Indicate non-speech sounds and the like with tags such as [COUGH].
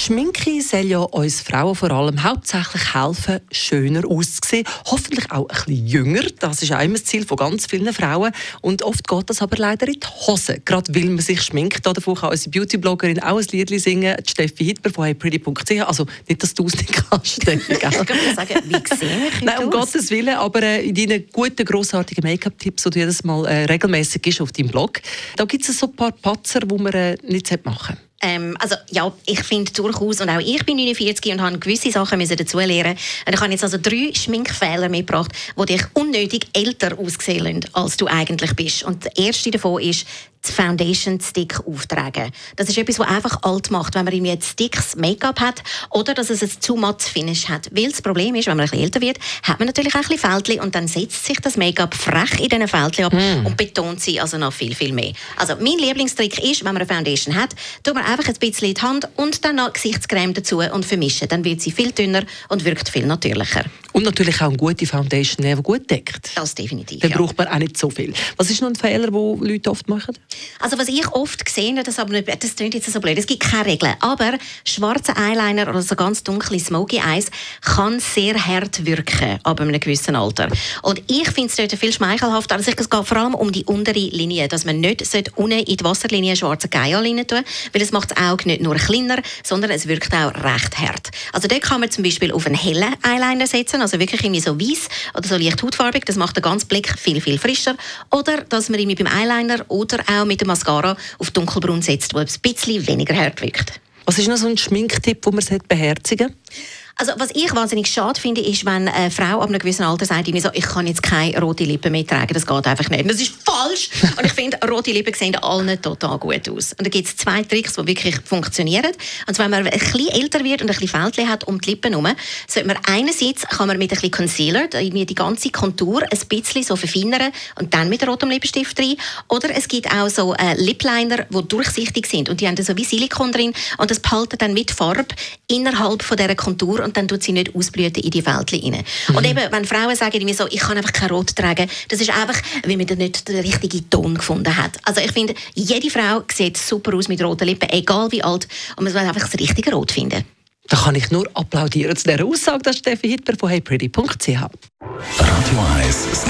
Schminke soll ja uns Frauen vor allem hauptsächlich helfen, schöner auszusehen. Hoffentlich auch ein bisschen jünger. Das ist auch immer das Ziel von ganz vielen Frauen. Und oft geht das aber leider in die Hose. Gerade weil man sich schminkt. Davon kann unsere Beauty-Bloggerin auch ein Lied singen, die Steffi Hitler von heypretty.ch. Also nicht, dass du es nicht kannst, Steffi. [LAUGHS] Ich kann sagen, wie sehe ich Nein, um aus? Gottes Willen. Aber äh, in deinen guten, grossartigen Make-up-Tipps, die du jedes Mal äh, regelmäßig gibst auf deinem Blog, da gibt es so ein paar Patzer, die man äh, nicht machen sollte. Ähm, also ja, ich finde durchaus, und auch ich bin 49 und habe gewisse Sachen müssen dazulernen. Und ich habe jetzt also drei Schminkfehler mitgebracht, die dich unnötig älter aussehen lassen, als du eigentlich bist. Und der erste davon ist, die Foundation Stick auftragen. Das ist etwas, was einfach alt macht, wenn man irgendwie jetzt Sticks Make-up hat oder dass es ein zu matt Finish hat. Weil das Problem ist, wenn man ein bisschen älter wird, hat man natürlich auch ein bisschen Fältchen und dann setzt sich das Make-up frech in diesen Fältchen ab und betont sie also noch viel, viel mehr. Also mein Lieblingstrick ist, wenn man eine Foundation hat, tut man einfach ein bisschen in die Hand und dann noch Gesichtscreme dazu und vermischen. Dann wird sie viel dünner und wirkt viel natürlicher. Und natürlich auch eine gute Foundation, die gut deckt. Das definitiv. Dann braucht man auch nicht so viel. Was ist noch ein Fehler, den Leute oft machen? Also was ich oft sehe, das, aber das klingt jetzt so blöd, es gibt keine Regeln, aber schwarzer Eyeliner oder so ganz dunkle Smoky Eyes kann sehr hart wirken ab einem gewissen Alter. Und ich finde es dort viel schmeichelhafter. Also es geht vor allem um die untere Linie, dass man nicht sollte unten in die Wasserlinie schwarze rein tun weil es macht das Auge nicht nur kleiner, sondern es wirkt auch recht hart. Also dort kann man zum Beispiel auf einen hellen Eyeliner setzen, also wirklich irgendwie so weiß oder so leicht hautfarbig, das macht den ganzen Blick viel, viel frischer. Oder dass man irgendwie beim Eyeliner oder auch mit dem Mascara auf dunkelbraun setzt, wo es ein bisschen weniger hart wirkt. Was ist noch so ein Schminktipp, den man beherzigen sollte? Also was ich wahnsinnig schade finde, ist, wenn eine Frau ab einem gewissen Alter sagt, irgendwie so, ich kann jetzt keine rote Lippen mehr tragen, das geht einfach nicht. Das ist falsch. [LAUGHS] Und ich finde, rote Lippen sehen allen total gut aus. Und da gibt es zwei Tricks, die wirklich funktionieren. Und zwar, wenn man ein bisschen älter wird und ein bisschen Fältchen hat um die Lippen herum, sollte man einerseits kann man mit ein bisschen Concealer irgendwie die ganze Kontur ein bisschen so verfeinern und dann mit rotem Lippenstift rein. Oder es gibt auch so äh, Lipliner, die durchsichtig sind und die haben da so wie Silikon drin und das behaltet dann mit Farbe innerhalb von dieser Kontur und dann tut sie nicht ausblüten in die Fältchen rein. Und eben, wenn Frauen sagen, irgendwie so, ich kann einfach kein Rot tragen, das ist einfach, weil man da nicht den richtigen Ton gefunden hat. Also ich finde, jede Frau sieht super aus mit roten Lippen, egal wie alt, und man soll einfach das richtige Rot finden. Da kann ich nur applaudieren zu dieser Aussage, dass Steffi Hitler von heypretty.ch. Radio 1